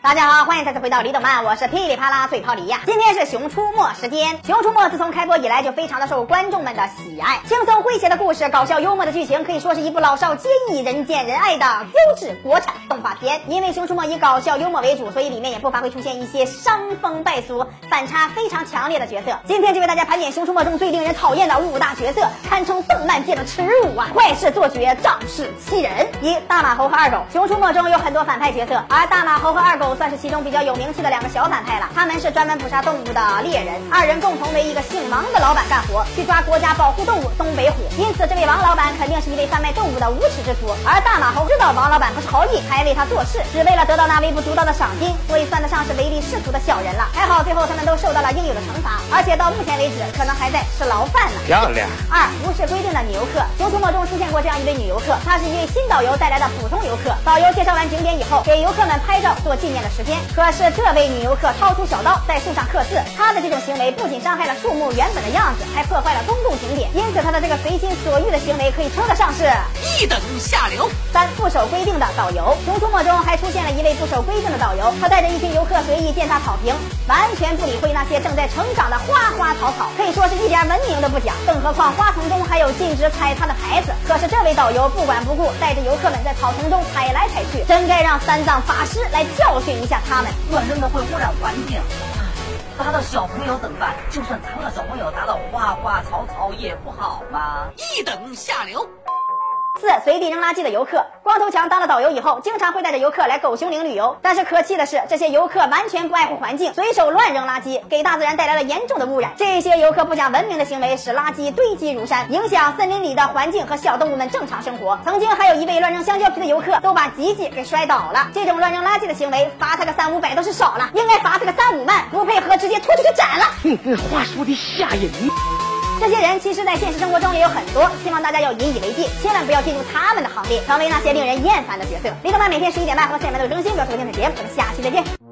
大家好，欢迎再次回到李斗漫，我是噼里啪啦嘴炮李呀。今天是《熊出没》时间，《熊出没》自从开播以来就非常的受观众们的喜爱，轻松诙谐的故事，搞笑幽默的剧情，可以说是一部老少皆宜、人见人爱的优质国产动画片。因为《熊出没》以搞笑幽默为主，所以里面也不乏会出现一些伤风败俗、反差非常强烈的角色。今天就为大家盘点《熊出没》中最令人讨厌的五大角色，堪称动漫界的耻辱啊！坏事做绝，仗势欺人。一大马猴和二狗，《熊出没》中有很多反派角色，而大马猴和二狗。算是其中比较有名气的两个小反派了。他们是专门捕杀动物的猎人，二人共同为一个姓王的老板干活，去抓国家保护动物东北虎。因此，这位王老板肯定是一位贩卖动物的无耻之徒。而大马猴知道王老板不是好意，还为他做事，只为了得到那微不足道的赏金，所以算得上是唯利是图的小人了。还好最后他们都受到了应有的惩罚，而且到目前为止可能还在吃牢饭呢。漂亮。二无视规定的女游客，熊出没中出现过这样一位女游客，她是一位新导游带来的普通游客。导游介绍完景点以后，给游客们拍照做纪念的时间。可是这位女游客掏出小刀在树上刻字，她的这种行为不仅伤害了树木原本的样子，还破坏了公共景点。因此，她的这个随心所欲的行为可以称得上是一等下流。三不守规定的导游，熊出没中还出现了一位不守规定的导游，他带着一群游客随意践踏草坪，完全不理会那些正在成长的花花草草，可以说是一点文明都不讲。更何况花丛中还有禁止踩踏的牌子。可是这位导游不管不顾，带着游客们在草丛中踩来踩去，真该让三藏法师来教训一下他们。乱扔的会污染环境，砸到小朋友怎么办？就算砸到小朋友，砸到花花草草也不好吗？一等下流。四随地扔垃圾的游客，光头强当了导游以后，经常会带着游客来狗熊岭旅游。但是可气的是，这些游客完全不爱护环境，随手乱扔垃圾，给大自然带来了严重的污染。这些游客不讲文明的行为，使垃圾堆积如山，影响森林里的环境和小动物们正常生活。曾经还有一位乱扔香蕉皮的游客，都把吉吉给摔倒了。这种乱扔垃圾的行为，罚他个三五百都是少了，应该罚他个三五万，不配合直接拖出去斩了。哼，这话说的吓人。这些人其实，在现实生活中也有很多，希望大家要引以为戒，千万不要进入他们的行列，成为那些令人厌烦的角色。李德曼每天十一点半和四点半都更新，不要错过精彩节目。我们下期再见。